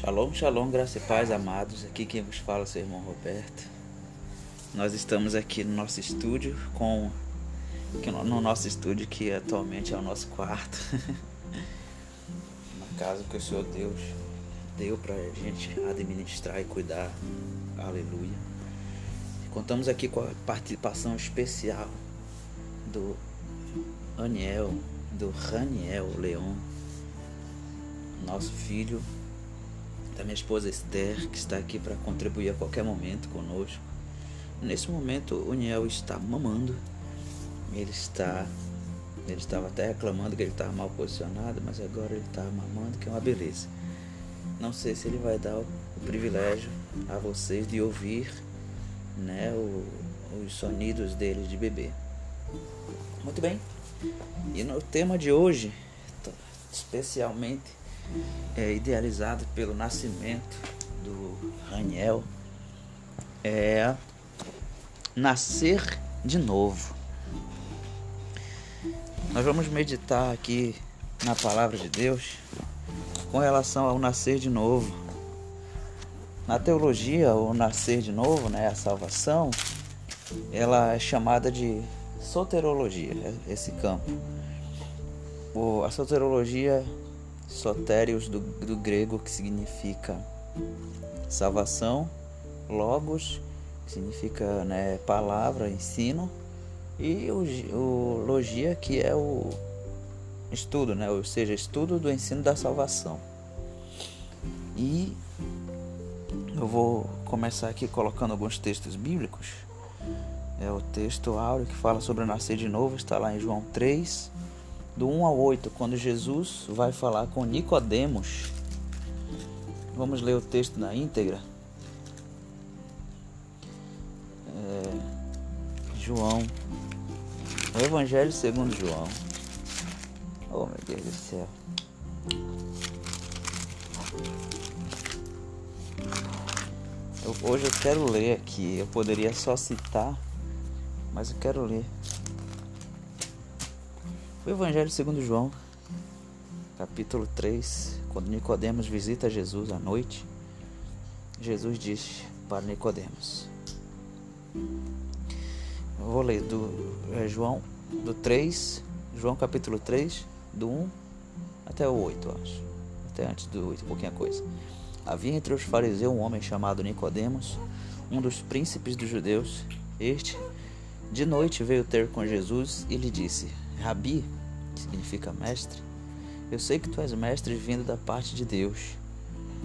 Shalom, shalom, graça e paz, amados. Aqui quem vos fala é seu irmão Roberto. Nós estamos aqui no nosso estúdio com no nosso estúdio que atualmente é o nosso quarto. Uma casa que o Senhor Deus deu pra gente administrar e cuidar. Aleluia. Contamos aqui com a participação especial do Aniel, do Raniel Leon, nosso filho da minha esposa Esther, que está aqui para contribuir a qualquer momento conosco. Nesse momento, o Niel está mamando. Ele está. Ele estava até reclamando que ele estava mal posicionado, mas agora ele está mamando, que é uma beleza. Não sei se ele vai dar o, privilégio a vocês de ouvir né, o, os sonidos dele de bebê. Muito bem. E no tema de hoje, especialmente é, idealizado pelo nascimento do Raniel é nascer de novo. Nós vamos meditar aqui na palavra de Deus com relação ao nascer de novo. Na teologia, o nascer de novo, né, a salvação, ela é chamada de soterologia, esse campo. O, a soterologia sotérios do, do grego, que significa salvação, logos, que significa né, palavra, ensino, e o, o logia, que é o estudo, né, ou seja, estudo do ensino da salvação. E eu vou começar aqui colocando alguns textos bíblicos. É o texto áureo que fala sobre nascer de novo, está lá em João 3, do 1 ao 8, quando Jesus vai falar com Nicodemos. Vamos ler o texto na íntegra. É, João, o Evangelho segundo João. Oh meu Deus do céu. Eu, hoje eu quero ler aqui. Eu poderia só citar, mas eu quero ler. O Evangelho segundo João, capítulo 3, quando Nicodemos visita Jesus à noite, Jesus disse para Nicodemos. Eu vou ler do é, João do 3, João capítulo 3, do 1 até o 8, acho. Até antes do 8, pouquinha coisa. Havia entre os fariseus um homem chamado Nicodemos, um dos príncipes dos judeus. Este de noite veio ter com Jesus e lhe disse: Rabi, que significa mestre, eu sei que tu és mestre vindo da parte de Deus,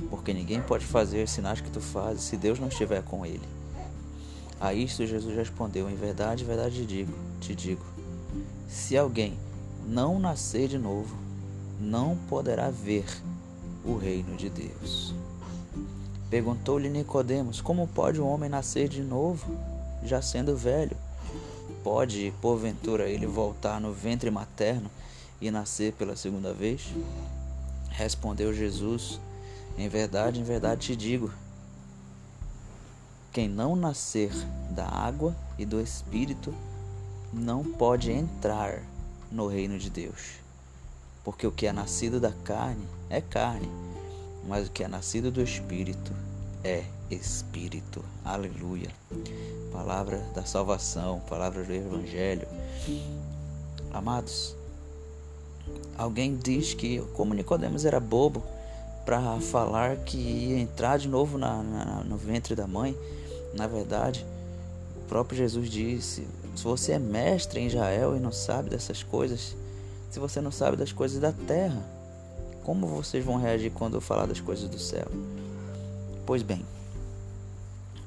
porque ninguém pode fazer sinais que tu fazes se Deus não estiver com ele. A isto Jesus respondeu: Em verdade, verdade te digo, te digo, se alguém não nascer de novo, não poderá ver o reino de Deus. Perguntou-lhe Nicodemos: Como pode um homem nascer de novo, já sendo velho? Pode, porventura, ele voltar no ventre materno e nascer pela segunda vez? Respondeu Jesus: Em verdade, em verdade te digo: quem não nascer da água e do espírito não pode entrar no reino de Deus. Porque o que é nascido da carne é carne, mas o que é nascido do espírito é espírito. Aleluia palavra da salvação, palavra do Evangelho. Amados, alguém diz que como Nicodemos era bobo para falar que ia entrar de novo na, na, no ventre da mãe, na verdade, o próprio Jesus disse: se você é mestre em Israel e não sabe dessas coisas, se você não sabe das coisas da terra, como vocês vão reagir quando eu falar das coisas do céu? Pois bem,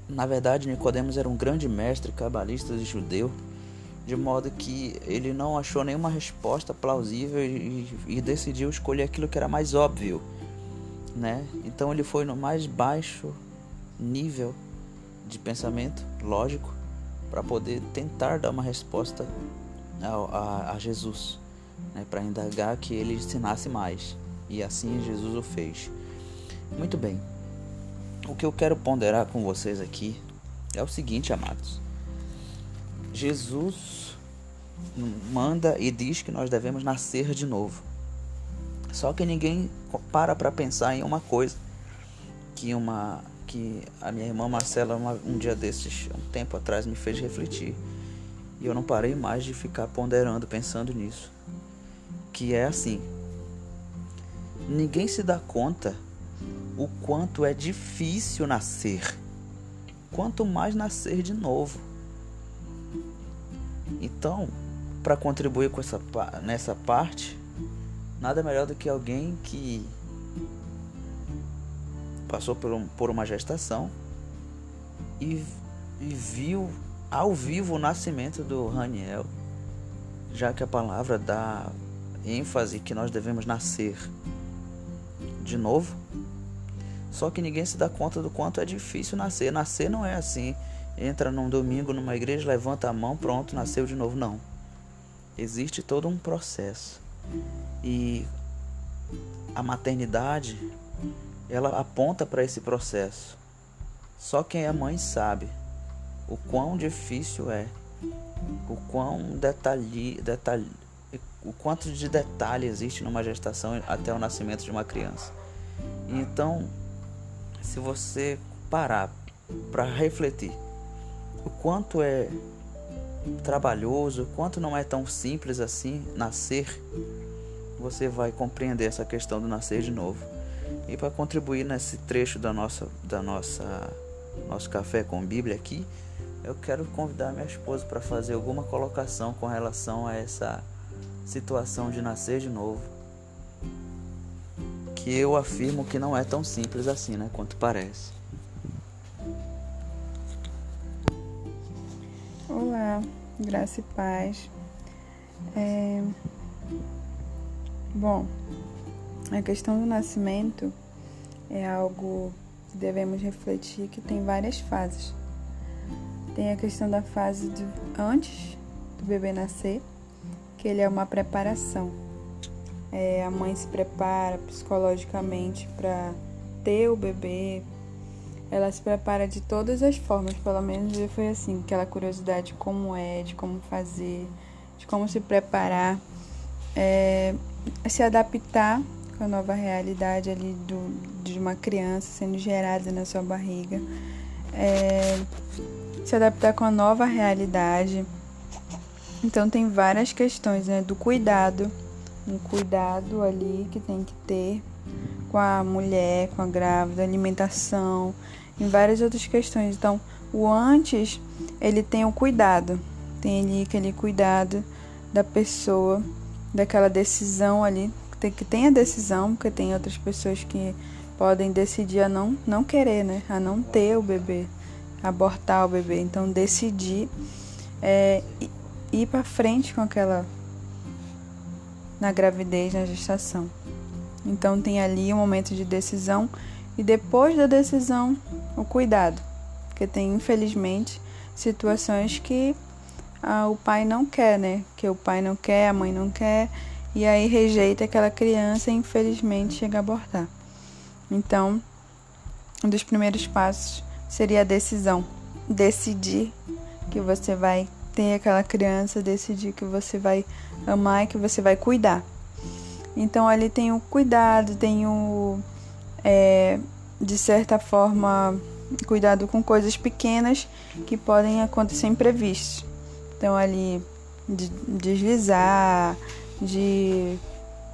na verdade, Nicodemos era um grande mestre cabalista e judeu, de modo que ele não achou nenhuma resposta plausível e, e decidiu escolher aquilo que era mais óbvio, né? Então ele foi no mais baixo nível de pensamento lógico para poder tentar dar uma resposta a, a, a Jesus, né? para indagar que ele ensinasse mais. E assim Jesus o fez. Muito bem. O que eu quero ponderar com vocês aqui é o seguinte, amados. Jesus manda e diz que nós devemos nascer de novo. Só que ninguém para para pensar em uma coisa. que uma que a minha irmã Marcela uma, um dia desses, um tempo atrás, me fez refletir. E eu não parei mais de ficar ponderando, pensando nisso. Que é assim: ninguém se dá conta o quanto é difícil nascer, quanto mais nascer de novo. Então, para contribuir com essa nessa parte, nada melhor do que alguém que passou por, um, por uma gestação e, e viu ao vivo o nascimento do Raniel, já que a palavra dá ênfase que nós devemos nascer de novo. Só que ninguém se dá conta do quanto é difícil nascer. Nascer não é assim, entra num domingo numa igreja, levanta a mão, pronto, nasceu de novo. Não. Existe todo um processo. E a maternidade ela aponta para esse processo. Só quem é mãe sabe o quão difícil é, o quão detalhe, detalhe, o quanto de detalhe existe numa gestação até o nascimento de uma criança. Então, se você parar para refletir o quanto é trabalhoso, o quanto não é tão simples assim nascer, você vai compreender essa questão do nascer de novo. E para contribuir nesse trecho da nossa, da nossa nosso café com Bíblia aqui, eu quero convidar minha esposa para fazer alguma colocação com relação a essa situação de nascer de novo. Que eu afirmo que não é tão simples assim, né, quanto parece. Olá, graça e paz. É... Bom, a questão do nascimento é algo que devemos refletir que tem várias fases. Tem a questão da fase de antes do bebê nascer, que ele é uma preparação. É, a mãe se prepara psicologicamente para ter o bebê. Ela se prepara de todas as formas, pelo menos foi assim, aquela curiosidade de como é, de como fazer, de como se preparar, é, se adaptar com a nova realidade ali do, de uma criança sendo gerada na sua barriga, é, se adaptar com a nova realidade. Então tem várias questões né, do cuidado, um cuidado ali que tem que ter com a mulher, com a grávida, alimentação, em várias outras questões. Então o antes ele tem o cuidado, tem ali aquele cuidado da pessoa, daquela decisão ali que tem a decisão, porque tem outras pessoas que podem decidir a não, não querer, né? A não ter o bebê, abortar o bebê. Então, decidir é, ir para frente com aquela. Na gravidez, na gestação. Então, tem ali um momento de decisão e depois da decisão, o cuidado. Porque tem, infelizmente, situações que ah, o pai não quer, né? Que o pai não quer, a mãe não quer e aí rejeita aquela criança e infelizmente chega a abortar. Então, um dos primeiros passos seria a decisão. Decidir que você vai ter aquela criança, decidir que você vai amar e que você vai cuidar. Então ali tem o cuidado, tem o é, de certa forma cuidado com coisas pequenas que podem acontecer imprevistos. Então ali de deslizar, de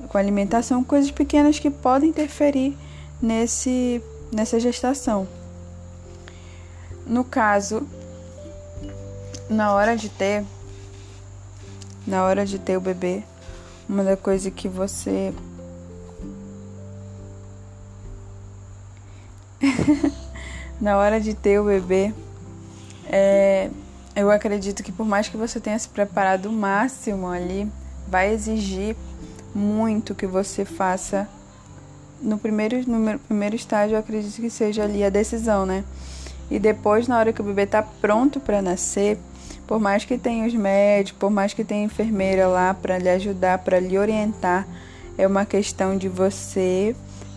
com alimentação, coisas pequenas que podem interferir nesse nessa gestação. No caso, na hora de ter na hora de ter o bebê, uma da coisa que você na hora de ter o bebê, é, eu acredito que por mais que você tenha se preparado o máximo ali vai exigir muito que você faça no primeiro, no primeiro estágio, eu acredito que seja ali a decisão, né? E depois, na hora que o bebê tá pronto para nascer, por mais que tenha os médicos, por mais que tenha enfermeira lá para lhe ajudar, para lhe orientar, é uma questão de você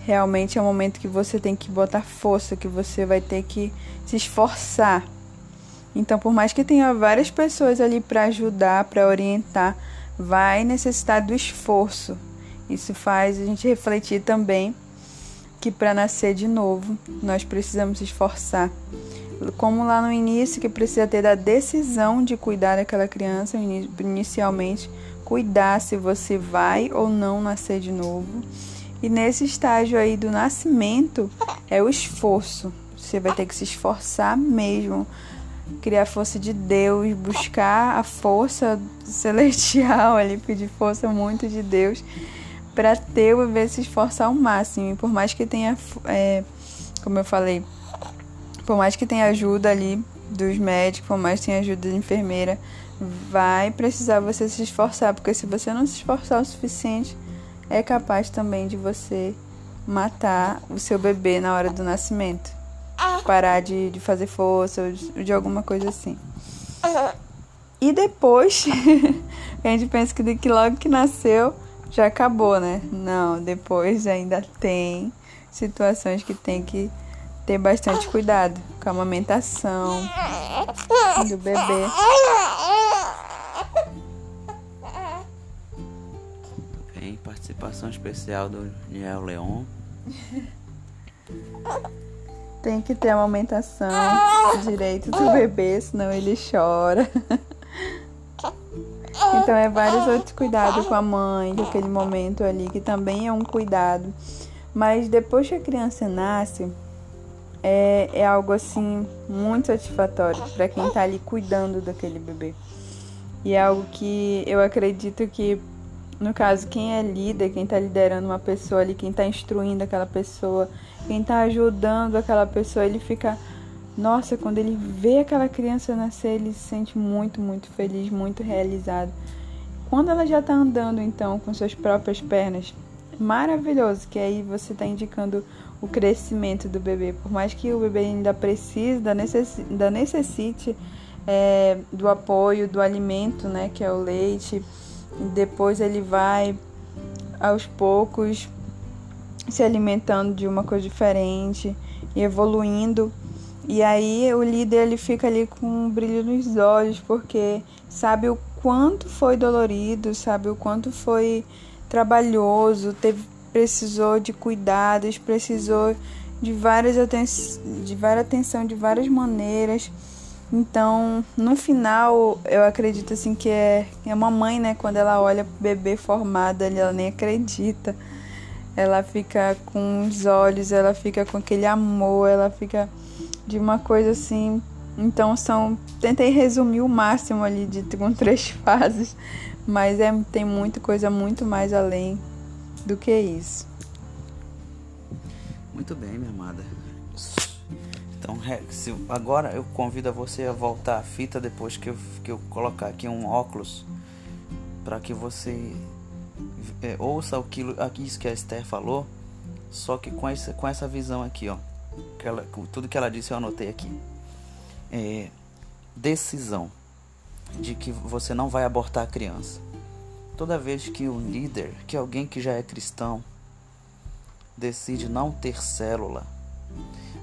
realmente é um momento que você tem que botar força, que você vai ter que se esforçar. Então, por mais que tenha várias pessoas ali para ajudar, para orientar, vai necessitar do esforço. Isso faz a gente refletir também que para nascer de novo nós precisamos esforçar. Como lá no início, que precisa ter a decisão de cuidar daquela criança, inicialmente, cuidar se você vai ou não nascer de novo. E nesse estágio aí do nascimento é o esforço. Você vai ter que se esforçar mesmo, criar a força de Deus, buscar a força celestial ali, pedir força muito de Deus para ter o bebê se esforçar ao máximo. E por mais que tenha, é, como eu falei, por mais que tenha ajuda ali dos médicos, por mais que tenha ajuda da enfermeira, vai precisar você se esforçar, porque se você não se esforçar o suficiente, é capaz também de você matar o seu bebê na hora do nascimento. Parar de, de fazer força ou de, de alguma coisa assim. E depois, a gente pensa que, que logo que nasceu já acabou, né? Não, depois ainda tem situações que tem que ter bastante cuidado com a amamentação do bebê. participação especial do Niel Leon. Tem que ter amamentação direito do bebê, senão ele chora. Então é vários outros cuidados com a mãe, aquele momento ali, que também é um cuidado. Mas depois que a criança nasce, é, é algo assim muito satisfatório para quem está ali cuidando daquele bebê. E é algo que eu acredito que no caso, quem é líder, quem está liderando uma pessoa ali, quem está instruindo aquela pessoa, quem está ajudando aquela pessoa, ele fica. Nossa, quando ele vê aquela criança nascer, ele se sente muito, muito feliz, muito realizado. Quando ela já está andando, então, com suas próprias pernas, maravilhoso, que aí você está indicando o crescimento do bebê. Por mais que o bebê ainda precise, da, necessi da necessite é, do apoio, do alimento, né, que é o leite depois ele vai aos poucos se alimentando de uma coisa diferente e evoluindo. E aí o líder ele fica ali com um brilho nos olhos porque sabe o quanto foi dolorido, sabe o quanto foi trabalhoso, teve precisou de cuidados, precisou de várias aten de várias atenção de várias maneiras então, no final, eu acredito assim que é, é uma mãe, né, quando ela olha o bebê formado, ela nem acredita. Ela fica com os olhos, ela fica com aquele amor, ela fica de uma coisa assim. Então são, tentei resumir o máximo ali de com três fases, mas é tem muita coisa muito mais além do que isso. Muito bem, minha amada. Então, se, agora eu convido a você a voltar a fita depois que eu, que eu colocar aqui um óculos para que você é, ouça aquilo, isso que a Esther falou, só que com essa, com essa visão aqui, ó. Que ela, tudo que ela disse eu anotei aqui. É, decisão de que você não vai abortar a criança. Toda vez que um líder, que alguém que já é cristão, decide não ter célula,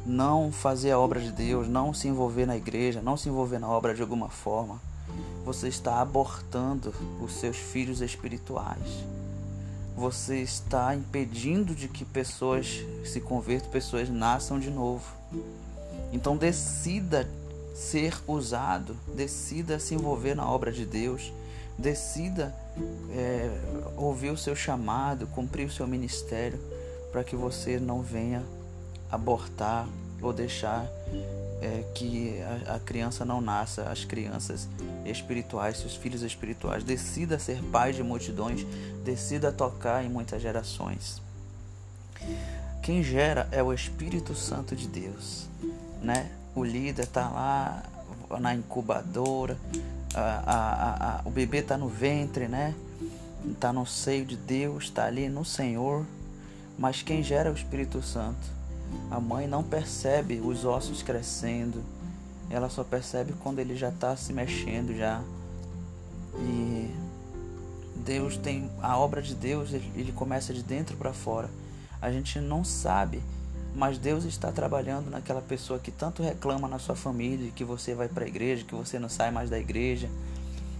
não fazer a obra de Deus, não se envolver na igreja, não se envolver na obra de alguma forma, você está abortando os seus filhos espirituais. Você está impedindo de que pessoas se convertam, pessoas nasçam de novo. Então decida ser usado, decida se envolver na obra de Deus, decida é, ouvir o seu chamado, cumprir o seu ministério, para que você não venha abortar ou deixar é, que a, a, criança não nasça, as crianças espirituais, seus filhos espirituais. Decida ser pai de multidões, decida tocar em muitas gerações. Quem gera é o Espírito Santo de Deus, né? O líder está lá na incubadora, a, a, a, o bebê está no ventre, né? Está no seio de Deus, está ali no Senhor. Mas quem gera é o Espírito Santo. A mãe não percebe os ossos crescendo, ela só percebe quando ele já está se mexendo já. E Deus tem a obra de Deus, ele começa de dentro para fora. A gente não sabe, mas Deus está trabalhando naquela pessoa que tanto reclama na sua família, que você vai para a igreja, que você não sai mais da igreja.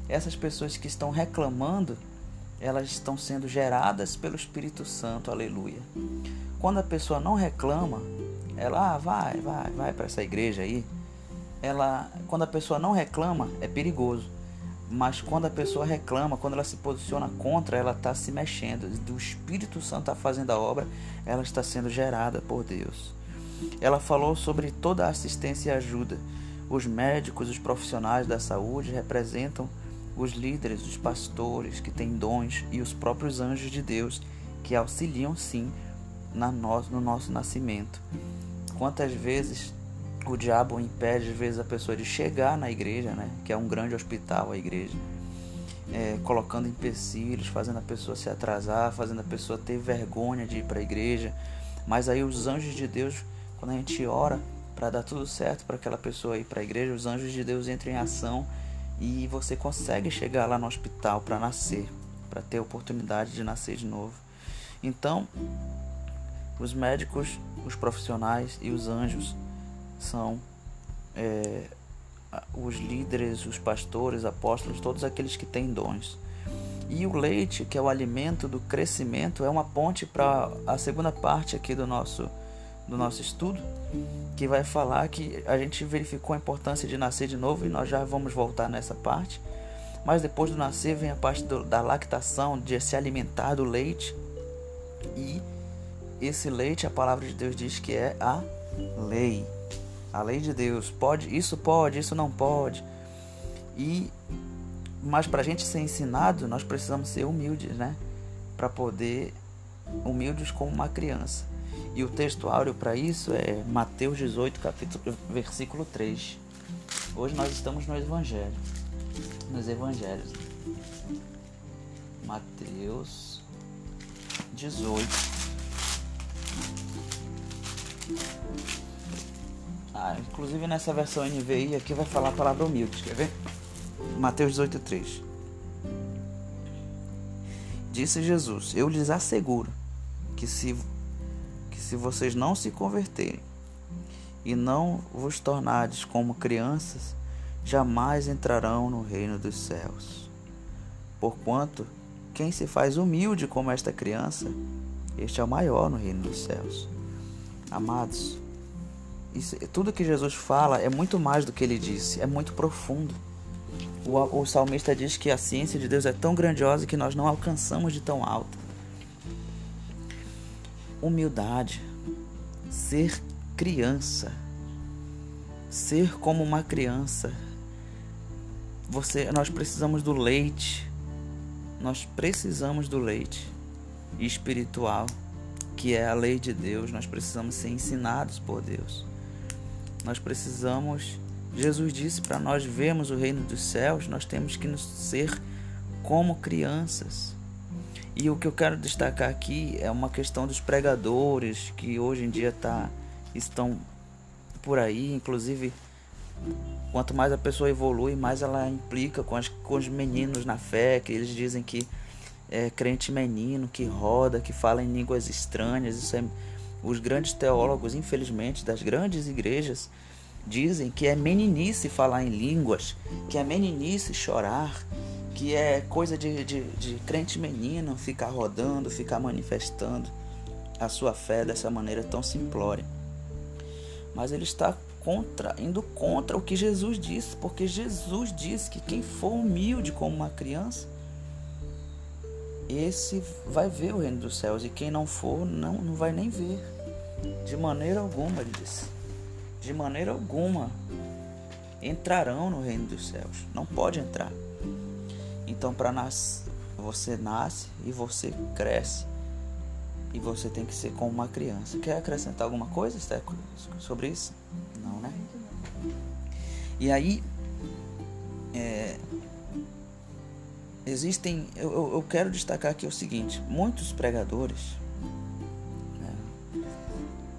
Essas pessoas que estão reclamando, elas estão sendo geradas pelo Espírito Santo, aleluia. Quando a pessoa não reclama, ela ah, vai, vai, vai para essa igreja aí. Ela, quando a pessoa não reclama, é perigoso. Mas quando a pessoa reclama, quando ela se posiciona contra, ela está se mexendo. O Espírito Santo está fazendo a obra, ela está sendo gerada por Deus. Ela falou sobre toda a assistência e ajuda. Os médicos, os profissionais da saúde representam os líderes, os pastores que têm dons e os próprios anjos de Deus que auxiliam sim no nosso nascimento. Quantas vezes o diabo impede às vezes a pessoa de chegar na igreja, né? Que é um grande hospital a igreja, é, colocando empecilhos, fazendo a pessoa se atrasar, fazendo a pessoa ter vergonha de ir para a igreja. Mas aí os anjos de Deus, quando a gente ora para dar tudo certo para aquela pessoa ir para a igreja, os anjos de Deus entram em ação e você consegue chegar lá no hospital para nascer, para ter a oportunidade de nascer de novo. Então, os médicos, os profissionais e os anjos são é, os líderes, os pastores, apóstolos, todos aqueles que têm dons. E o leite, que é o alimento do crescimento, é uma ponte para a segunda parte aqui do nosso, do nosso estudo, que vai falar que a gente verificou a importância de nascer de novo e nós já vamos voltar nessa parte. Mas depois do nascer vem a parte do, da lactação, de se alimentar do leite. E esse leite, a palavra de Deus diz que é a lei. A lei de Deus. Pode, isso pode, isso não pode. E mas para a gente ser ensinado, nós precisamos ser humildes, né? Para poder humildes como uma criança. E o texto áureo para isso é Mateus 18, capítulo, versículo 3. Hoje nós estamos no Evangelho. Nos Evangelhos. Mateus 18. Ah, inclusive nessa versão NVI aqui vai falar a palavra humilde, quer ver? Mateus 18, 3. Disse Jesus: Eu lhes asseguro que se se vocês não se converterem e não vos tornardes como crianças, jamais entrarão no reino dos céus. Porquanto, quem se faz humilde como esta criança, este é o maior no reino dos céus. Amados, isso, tudo que Jesus fala é muito mais do que ele disse, é muito profundo. O, o salmista diz que a ciência de Deus é tão grandiosa que nós não alcançamos de tão alto humildade, ser criança, ser como uma criança. Você, nós precisamos do leite. Nós precisamos do leite espiritual, que é a lei de Deus. Nós precisamos ser ensinados por Deus. Nós precisamos Jesus disse para nós vermos o reino dos céus, nós temos que nos ser como crianças. E o que eu quero destacar aqui é uma questão dos pregadores que hoje em dia tá, estão por aí, inclusive quanto mais a pessoa evolui, mais ela implica com, as, com os meninos na fé, que eles dizem que é crente menino, que roda, que fala em línguas estranhas. Isso é, os grandes teólogos, infelizmente, das grandes igrejas, dizem que é meninice falar em línguas, que é meninice chorar, que é coisa de, de, de crente menino ficar rodando, ficar manifestando a sua fé dessa maneira tão simplória. Mas ele está contra, indo contra o que Jesus disse, porque Jesus disse que quem for humilde como uma criança, esse vai ver o reino dos céus, e quem não for, não, não vai nem ver. De maneira alguma, ele disse. De maneira alguma entrarão no reino dos céus. Não pode entrar. Então, para você nasce e você cresce. E você tem que ser como uma criança. Quer acrescentar alguma coisa, Steco, sobre isso? Não, né? E aí, é, existem. Eu, eu, quero destacar aqui o seguinte: muitos pregadores,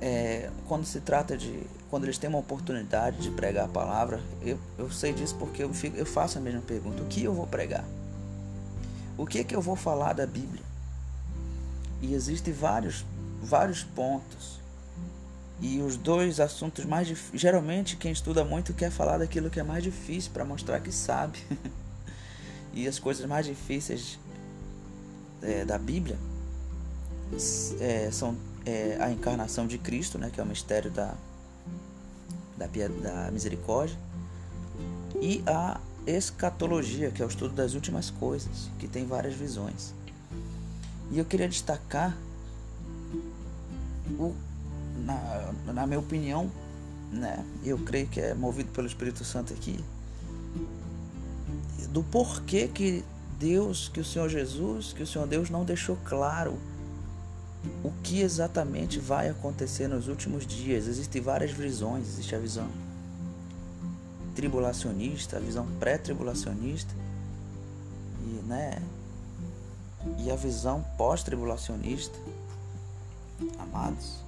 é, quando se trata de. Quando eles têm uma oportunidade de pregar a palavra, eu, eu sei disso porque eu, fico, eu faço a mesma pergunta: o que eu vou pregar? O que é que eu vou falar da Bíblia? E existem vários, vários pontos. E os dois assuntos mais. Geralmente, quem estuda muito quer falar daquilo que é mais difícil para mostrar que sabe. e as coisas mais difíceis é, da Bíblia é, são é, a encarnação de Cristo, né, que é o mistério da, da, da misericórdia, e a escatologia, que é o estudo das últimas coisas, que tem várias visões. E eu queria destacar, o, na, na minha opinião, né, eu creio que é movido pelo Espírito Santo aqui, do porquê que Deus, que o Senhor Jesus, que o Senhor Deus não deixou claro o que exatamente vai acontecer nos últimos dias. Existem várias visões, existe a visão tribulacionista, a visão pré-tribulacionista e, né, e a visão pós-tribulacionista. Amados,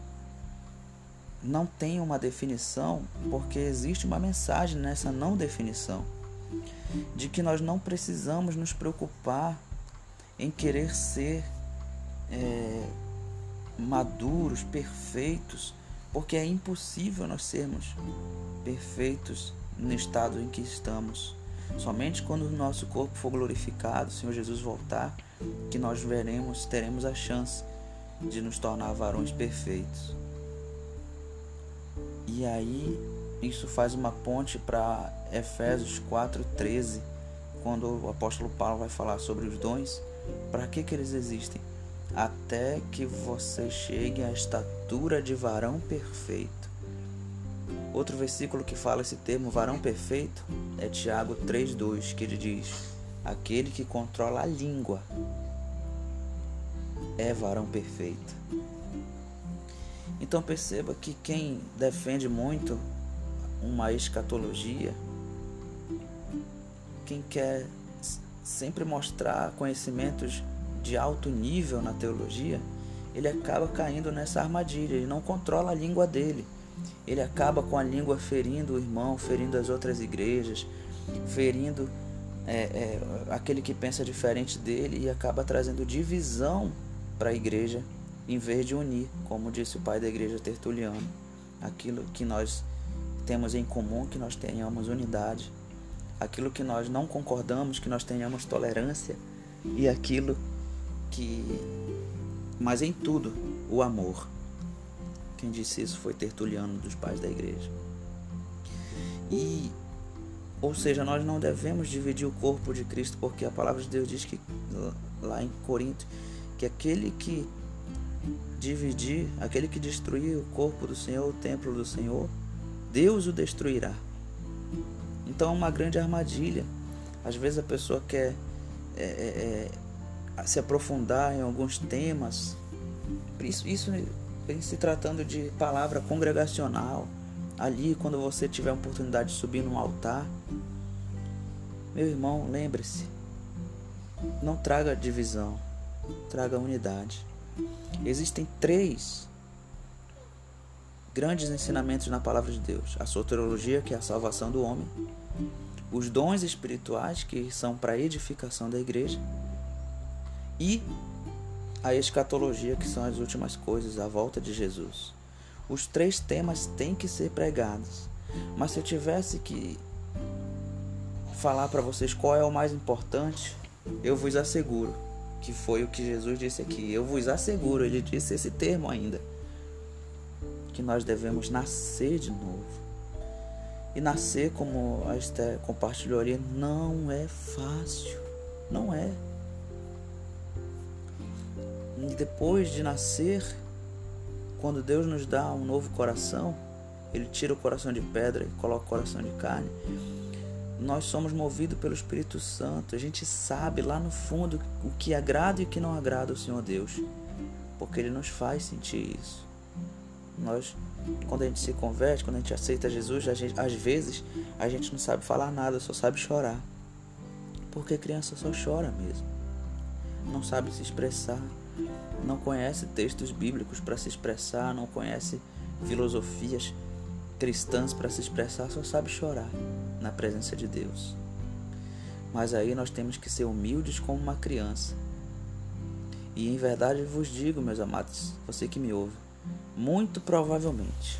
não tem uma definição porque existe uma mensagem nessa não definição de que nós não precisamos nos preocupar em querer ser é, maduros, perfeitos, porque é impossível nós sermos perfeitos no estado em que estamos. Somente quando o nosso corpo for glorificado, o Senhor Jesus voltar, que nós veremos, teremos a chance de nos tornar varões perfeitos. E aí, isso faz uma ponte para Efésios 4:13, quando o apóstolo Paulo vai falar sobre os dons, para que que eles existem? Até que você chegue à estatura de varão perfeito. Outro versículo que fala esse termo varão perfeito é Tiago 3:2, que ele diz: Aquele que controla a língua é varão perfeito. Então perceba que quem defende muito uma escatologia, quem quer sempre mostrar conhecimentos de alto nível na teologia, ele acaba caindo nessa armadilha, ele não controla a língua dele. Ele acaba com a língua ferindo o irmão, ferindo as outras igrejas, ferindo é, é, aquele que pensa diferente dele e acaba trazendo divisão para a igreja em vez de unir, como disse o pai da igreja Tertuliano, aquilo que nós temos em comum, que nós tenhamos unidade, aquilo que nós não concordamos, que nós tenhamos tolerância e aquilo que mas em tudo o amor. Quem disse isso foi Tertuliano dos pais da igreja. E ou seja, nós não devemos dividir o corpo de Cristo, porque a palavra de Deus diz que lá em Corinto que aquele que dividir, aquele que destruir o corpo do Senhor, o templo do Senhor, Deus o destruirá. Então é uma grande armadilha. Às vezes a pessoa quer é, é, é, se aprofundar em alguns temas, isso, isso se tratando de palavra congregacional, ali quando você tiver a oportunidade de subir num altar, meu irmão, lembre-se, não traga divisão, traga unidade. Existem três grandes ensinamentos na palavra de Deus: a soteriologia, que é a salvação do homem, os dons espirituais, que são para a edificação da igreja, e a escatologia, que são as últimas coisas, a volta de Jesus. Os três temas têm que ser pregados. Mas se eu tivesse que falar para vocês qual é o mais importante, eu vos asseguro que foi o que Jesus disse aqui. Eu vos asseguro, ele disse esse termo ainda, que nós devemos nascer de novo. E nascer, como a Esther compartilhou ali, não é fácil. Não é. Depois de nascer, quando Deus nos dá um novo coração, Ele tira o coração de pedra e coloca o coração de carne nós somos movidos pelo Espírito Santo. A gente sabe lá no fundo o que agrada e o que não agrada ao Senhor Deus, porque Ele nos faz sentir isso. Nós, quando a gente se converte, quando a gente aceita Jesus, a gente, às vezes a gente não sabe falar nada, só sabe chorar, porque criança só chora mesmo, não sabe se expressar, não conhece textos bíblicos para se expressar, não conhece filosofias cristãs para se expressar, só sabe chorar na presença de Deus. Mas aí nós temos que ser humildes como uma criança. E em verdade vos digo, meus amados, você que me ouve, muito provavelmente,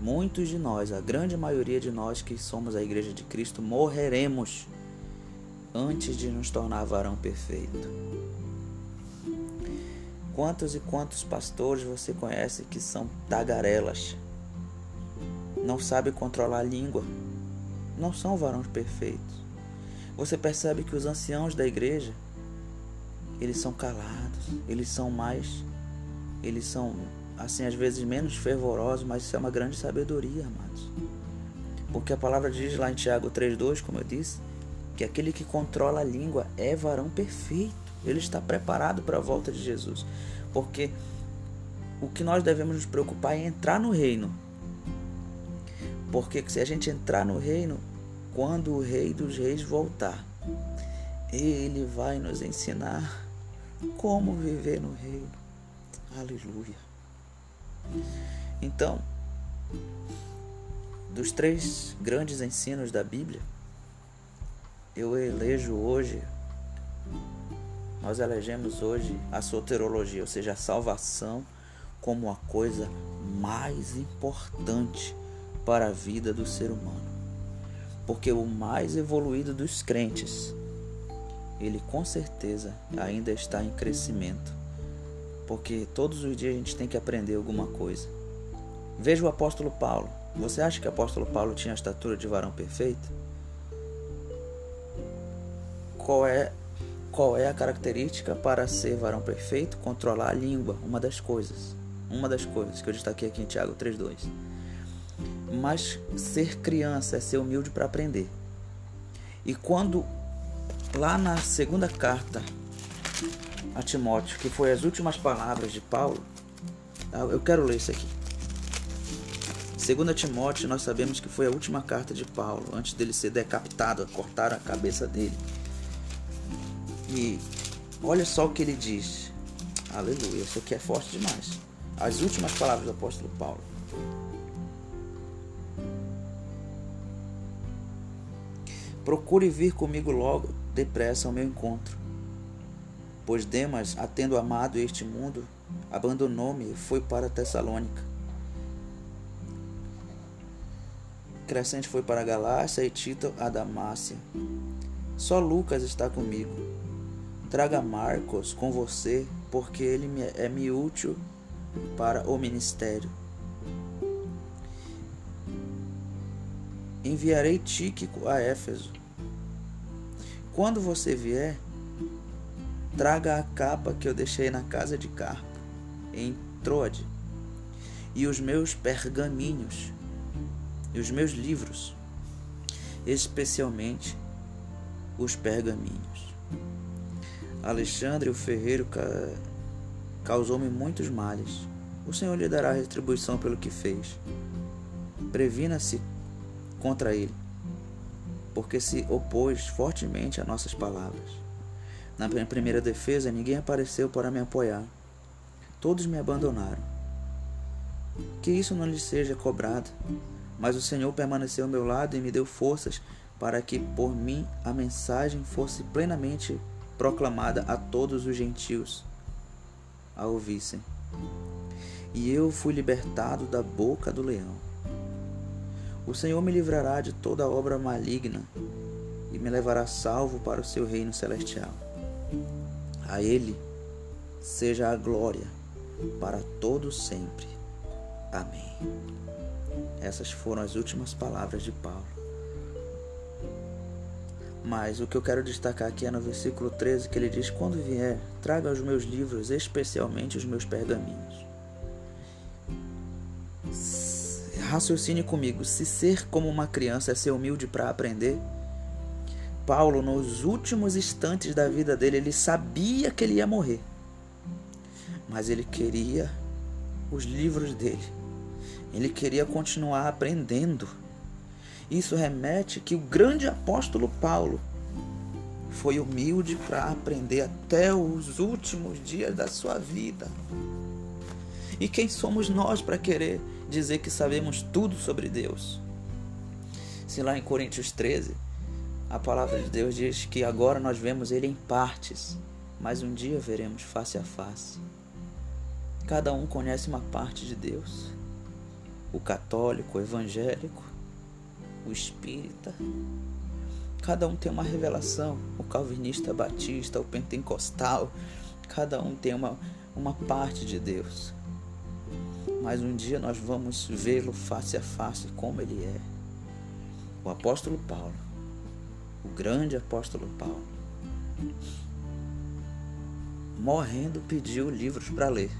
muitos de nós, a grande maioria de nós que somos a Igreja de Cristo, morreremos antes de nos tornar varão perfeito. Quantos e quantos pastores você conhece que são tagarelas? Não sabe controlar a língua. Não são varões perfeitos. Você percebe que os anciãos da igreja, eles são calados, eles são mais eles são assim às vezes menos fervorosos, mas isso é uma grande sabedoria, amados. Porque a palavra diz lá em Tiago 3:2, como eu disse, que aquele que controla a língua é varão perfeito. Ele está preparado para a volta de Jesus. Porque o que nós devemos nos preocupar é entrar no reino. Porque se a gente entrar no reino, quando o Rei dos Reis voltar, ele vai nos ensinar como viver no reino. Aleluia. Então, dos três grandes ensinos da Bíblia, eu elejo hoje, nós elegemos hoje a soterologia, ou seja, a salvação como a coisa mais importante para a vida do ser humano. Porque o mais evoluído dos crentes, ele com certeza ainda está em crescimento. Porque todos os dias a gente tem que aprender alguma coisa. Veja o apóstolo Paulo. Você acha que o apóstolo Paulo tinha a estatura de varão perfeito? Qual é qual é a característica para ser varão perfeito? Controlar a língua, uma das coisas. Uma das coisas que eu destaquei aqui em Tiago 3:2. Mas ser criança é ser humilde para aprender. E quando lá na segunda carta a Timóteo, que foi as últimas palavras de Paulo, tá? eu quero ler isso aqui. Segundo Timóteo, nós sabemos que foi a última carta de Paulo, antes dele ser decapitado, cortaram a cabeça dele. E olha só o que ele diz. Aleluia, isso aqui é forte demais. As últimas palavras do apóstolo Paulo. Procure vir comigo logo, depressa, ao meu encontro. Pois Demas, atendo amado este mundo, abandonou-me e foi para Tessalônica. Crescente foi para Galácia e Tito a Damácia. Só Lucas está comigo. Traga Marcos com você, porque ele é-me útil para o ministério. Enviarei Tíquico a Éfeso. Quando você vier, traga a capa que eu deixei na casa de Carpo, em Troade, e os meus pergaminhos, e os meus livros, especialmente os pergaminhos. Alexandre, o ferreiro, causou-me muitos males. O Senhor lhe dará retribuição pelo que fez. Previna-se contra ele, porque se opôs fortemente a nossas palavras. Na minha primeira defesa, ninguém apareceu para me apoiar. Todos me abandonaram. Que isso não lhe seja cobrado, mas o Senhor permaneceu ao meu lado e me deu forças para que por mim a mensagem fosse plenamente proclamada a todos os gentios a ouvissem. E eu fui libertado da boca do leão. O Senhor me livrará de toda obra maligna e me levará salvo para o seu reino celestial. A Ele seja a glória para todos sempre. Amém. Essas foram as últimas palavras de Paulo. Mas o que eu quero destacar aqui é no versículo 13 que ele diz: Quando vier, traga os meus livros, especialmente os meus pergaminhos raciocine comigo. Se ser como uma criança é ser humilde para aprender, Paulo, nos últimos instantes da vida dele, ele sabia que ele ia morrer. Mas ele queria os livros dele. Ele queria continuar aprendendo. Isso remete que o grande apóstolo Paulo foi humilde para aprender até os últimos dias da sua vida. E quem somos nós para querer dizer que sabemos tudo sobre Deus? Se lá em Coríntios 13, a palavra de Deus diz que agora nós vemos Ele em partes, mas um dia veremos face a face. Cada um conhece uma parte de Deus. O católico, o evangélico, o espírita. Cada um tem uma revelação. O calvinista, batista, o pentecostal. Cada um tem uma, uma parte de Deus. Mas um dia nós vamos vê-lo face a face como ele é. O apóstolo Paulo, o grande apóstolo Paulo, morrendo pediu livros para ler.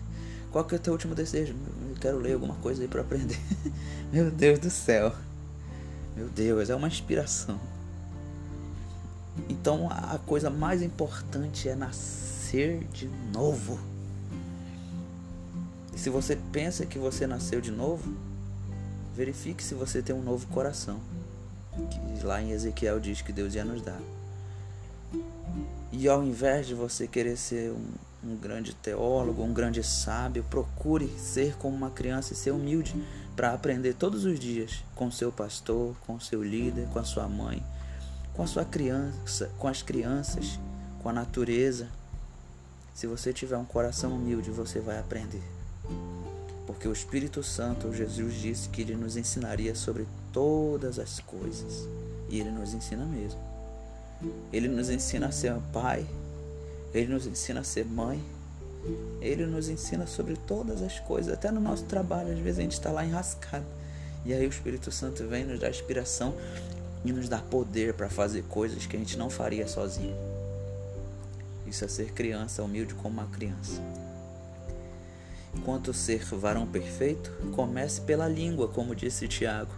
Qual que é o teu último desejo? Eu quero ler alguma coisa aí para aprender. Meu Deus do céu. Meu Deus, é uma inspiração. Então a coisa mais importante é nascer de novo. E se você pensa que você nasceu de novo, verifique se você tem um novo coração. Que lá em Ezequiel diz que Deus ia nos dar. E ao invés de você querer ser um, um grande teólogo, um grande sábio, procure ser como uma criança e ser humilde para aprender todos os dias com seu pastor, com seu líder, com a sua mãe, com a sua criança, com as crianças, com a natureza. Se você tiver um coração humilde, você vai aprender. Porque o Espírito Santo, Jesus disse que ele nos ensinaria sobre todas as coisas. E ele nos ensina mesmo. Ele nos ensina a ser pai, ele nos ensina a ser mãe, ele nos ensina sobre todas as coisas, até no nosso trabalho, às vezes a gente está lá enrascado. E aí o Espírito Santo vem nos dar inspiração e nos dá poder para fazer coisas que a gente não faria sozinho. Isso é ser criança, humilde como uma criança. Quanto ser varão perfeito, comece pela língua, como disse Tiago.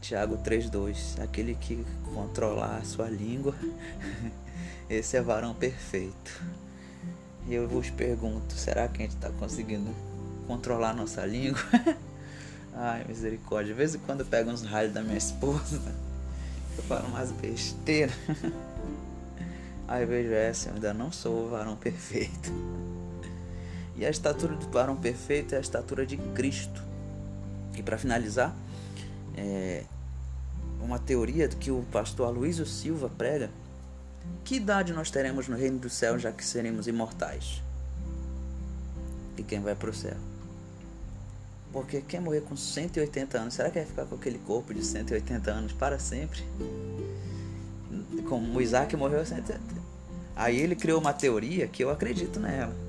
Tiago 3,2: Aquele que controlar a sua língua, esse é varão perfeito. E eu vos pergunto: será que a gente está conseguindo controlar nossa língua? Ai, misericórdia. De vez em quando eu pego uns raios da minha esposa, eu falo umas besteiras. Aí eu vejo essa, eu ainda não sou o varão perfeito. E a estatura do varão perfeito é a estatura de Cristo. E para finalizar, é uma teoria que o pastor Aloysio Silva prega. Que idade nós teremos no reino do céu já que seremos imortais? E quem vai para o céu? Porque quem morrer com 180 anos, será que vai ficar com aquele corpo de 180 anos para sempre? Como Isaac morreu a 180. Aí ele criou uma teoria que eu acredito nela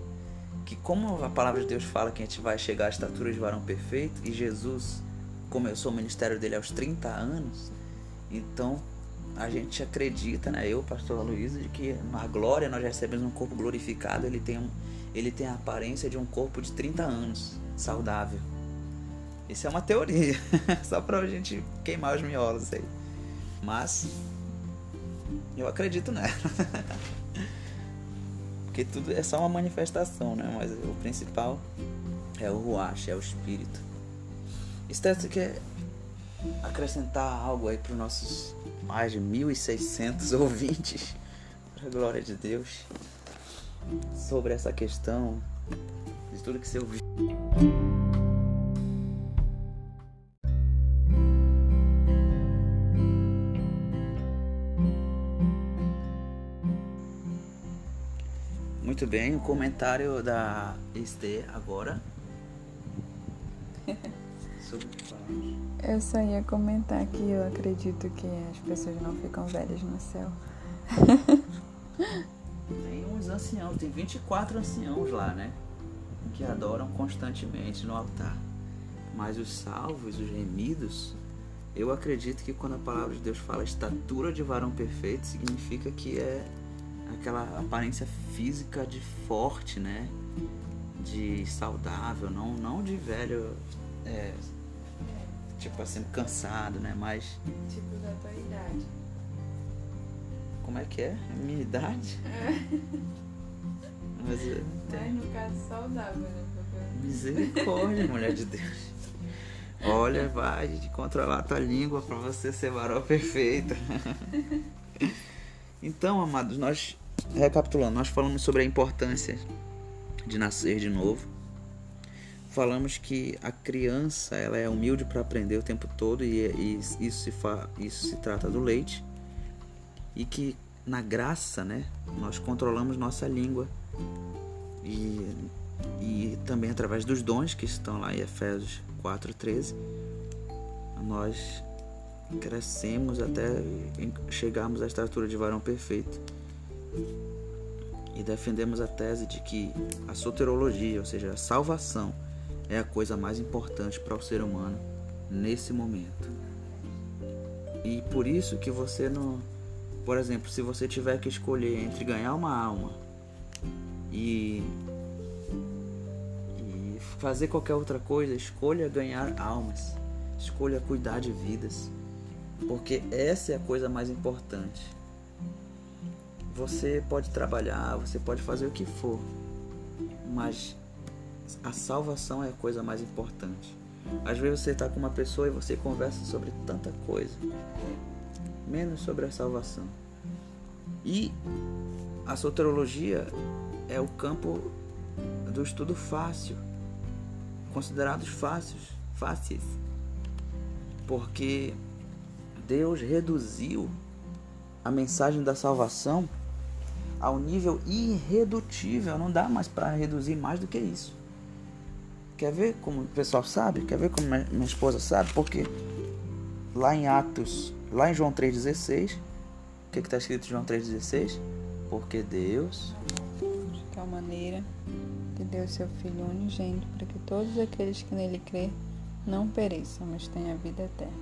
que como a palavra de Deus fala que a gente vai chegar à estatura de varão perfeito e Jesus começou o ministério dele aos 30 anos, então a gente acredita, né, eu, pastor Luiz, de que na glória nós recebemos um corpo glorificado, ele tem, um, ele tem a aparência de um corpo de 30 anos, saudável. Isso é uma teoria, só pra gente queimar os miolos aí. Mas eu acredito nela. porque tudo é só uma manifestação, né? Mas o principal é o ruach, é o espírito. Você quer acrescentar algo aí para os nossos mais de 1.600 ouvintes, para a glória de Deus, sobre essa questão de tudo que você ouviu? Muito bem, o comentário da Esther agora. Eu só ia comentar que eu acredito que as pessoas não ficam velhas no céu. Tem uns anciãos, tem 24 anciãos lá, né? Que adoram constantemente no altar. Mas os salvos, os remidos, eu acredito que quando a palavra de Deus fala estatura de varão perfeito, significa que é aquela aparência física de forte, né? De saudável, não, não de velho, é, tipo assim, cansado, né? Mas. Tipo da tua idade. Como é que é? Minha idade? É. Mas, Mas no caso, saudável, né? Misericórdia, mulher de Deus. Olha, vai controlar a tua língua para você ser varão perfeito. Então, amados, nós recapitulando, nós falamos sobre a importância de nascer de novo. Falamos que a criança ela é humilde para aprender o tempo todo e, e isso, se fa, isso se trata do leite. E que na graça, né, nós controlamos nossa língua e, e também através dos dons que estão lá em Efésios 4:13, nós crescemos até chegarmos à estatura de varão perfeito. e defendemos a tese de que a soterologia, ou seja, a salvação, é a coisa mais importante para o ser humano nesse momento. E por isso que você não, por exemplo, se você tiver que escolher entre ganhar uma alma e e fazer qualquer outra coisa, escolha ganhar almas. Escolha cuidar de vidas, porque essa é a coisa mais importante. Você pode trabalhar, você pode fazer o que for, mas a salvação é a coisa mais importante. Às vezes você está com uma pessoa e você conversa sobre tanta coisa, menos sobre a salvação. E a soterologia é o campo do estudo fácil, considerados fáceis, fáceis, porque Deus reduziu a mensagem da salvação ao nível irredutível, não dá mais para reduzir mais do que isso. Quer ver como o pessoal sabe? Quer ver como minha esposa sabe? Porque lá em Atos, lá em João 3,16, o que está escrito em João 3,16? Porque Deus. De tal maneira que deu seu Filho unigênito para que todos aqueles que nele crê não pereçam, mas tenham a vida eterna.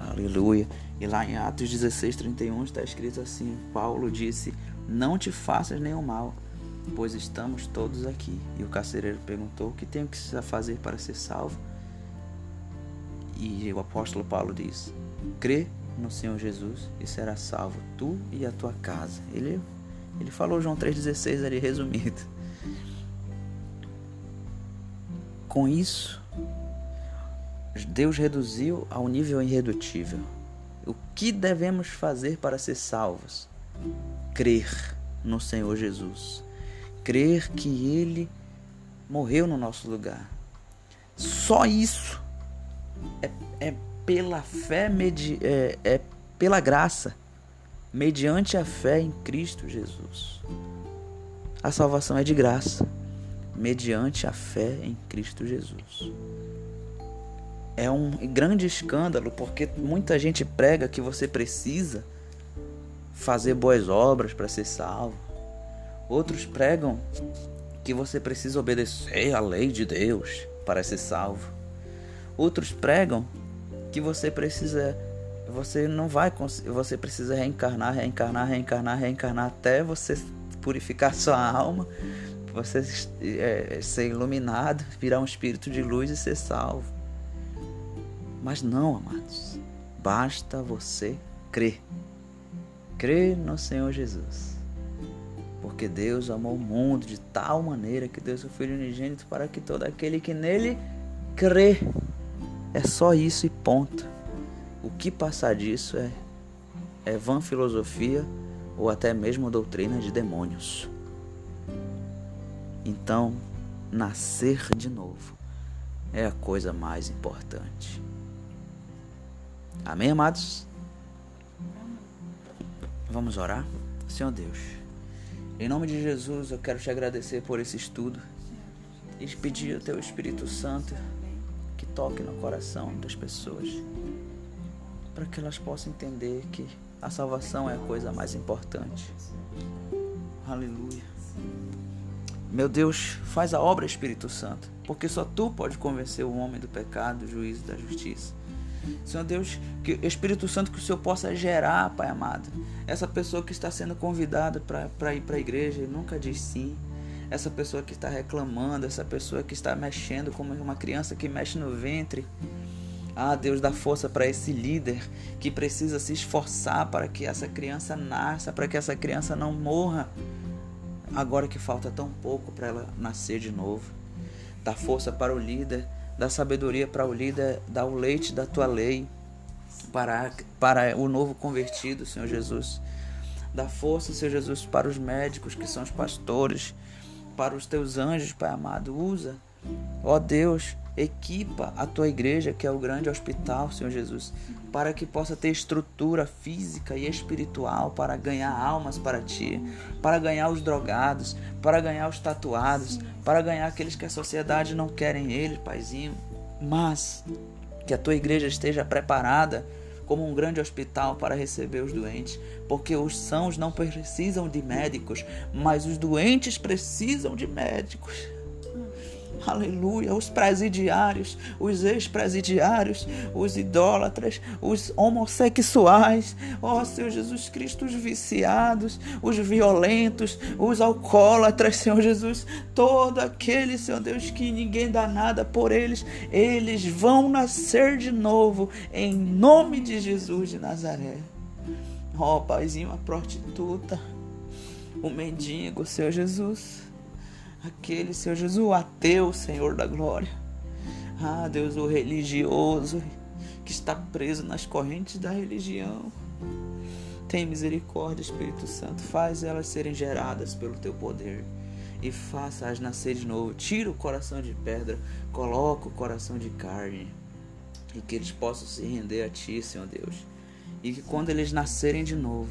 Aleluia. E lá em Atos 16, 31 está escrito assim: Paulo disse: Não te faças nenhum mal pois estamos todos aqui. E o carcereiro perguntou: O que tenho que fazer para ser salvo? E o apóstolo Paulo diz: Crê no Senhor Jesus e será salvo tu e a tua casa. Ele, ele falou João 3,16 ali resumido. Com isso, Deus reduziu ao nível irredutível. O que devemos fazer para ser salvos? Crer no Senhor Jesus crer que Ele morreu no nosso lugar. Só isso é, é pela fé, medi, é, é pela graça, mediante a fé em Cristo Jesus. A salvação é de graça, mediante a fé em Cristo Jesus. É um grande escândalo porque muita gente prega que você precisa fazer boas obras para ser salvo Outros pregam que você precisa obedecer à lei de Deus para ser salvo. Outros pregam que você precisa você não vai você precisa reencarnar, reencarnar, reencarnar, reencarnar até você purificar sua alma, você é, ser iluminado, virar um espírito de luz e ser salvo. Mas não, amados. Basta você crer. Crer no Senhor Jesus. Porque Deus amou o mundo de tal maneira que deu seu Filho unigênito para que todo aquele que nele crê. É só isso e ponto. O que passar disso é, é vã filosofia ou até mesmo doutrina de demônios. Então, nascer de novo é a coisa mais importante. Amém, amados? Vamos orar? Senhor Deus. Em nome de Jesus, eu quero te agradecer por esse estudo e te pedir ao teu Espírito Santo que toque no coração das pessoas, para que elas possam entender que a salvação é a coisa mais importante. Aleluia. Meu Deus, faz a obra, Espírito Santo, porque só tu pode convencer o homem do pecado, do juízo e da justiça. Senhor Deus, que Espírito Santo que o Senhor possa gerar, Pai amado. Essa pessoa que está sendo convidada para ir para a igreja e nunca diz sim. Essa pessoa que está reclamando, essa pessoa que está mexendo como uma criança que mexe no ventre. Ah, Deus dá força para esse líder que precisa se esforçar para que essa criança nasça, para que essa criança não morra. Agora que falta tão pouco para ela nascer de novo. Dá força para o líder dá sabedoria para o líder, dá o leite da tua lei para, para o novo convertido, Senhor Jesus. Dá força, Senhor Jesus, para os médicos que são os pastores, para os teus anjos, Pai amado. Usa, ó Deus, equipa a tua igreja, que é o grande hospital, Senhor Jesus, para que possa ter estrutura física e espiritual para ganhar almas para ti, para ganhar os drogados, para ganhar os tatuados, para ganhar aqueles que a sociedade não querem eles, Paizinho, mas que a tua igreja esteja preparada como um grande hospital para receber os doentes, porque os sãos não precisam de médicos, mas os doentes precisam de médicos. Aleluia. Os presidiários, os ex-presidiários, os idólatras, os homossexuais, ó Senhor Jesus Cristo, os viciados, os violentos, os alcoólatras, Senhor Jesus, todo aquele, Senhor Deus, que ninguém dá nada por eles, eles vão nascer de novo, em nome de Jesus de Nazaré. Ó oh, Paizinho, a prostituta, o mendigo, Senhor Jesus aquele, Senhor Jesus, o ateu, Senhor da glória. Ah, Deus, o religioso que está preso nas correntes da religião. Tem misericórdia, Espírito Santo. Faz elas serem geradas pelo teu poder e faça-as nascer de novo. Tira o coração de pedra, coloca o coração de carne e que eles possam se render a ti, Senhor Deus. E que quando eles nascerem de novo,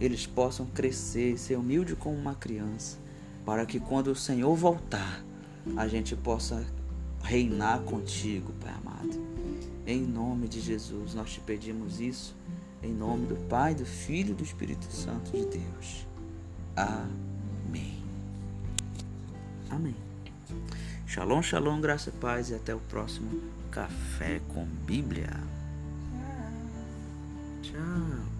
eles possam crescer, ser humilde como uma criança para que quando o Senhor voltar, a gente possa reinar contigo, Pai amado. Em nome de Jesus, nós te pedimos isso, em nome do Pai, do Filho e do Espírito Santo de Deus. Amém. Amém. Shalom, shalom, graça e paz e até o próximo Café com Bíblia. Tchau.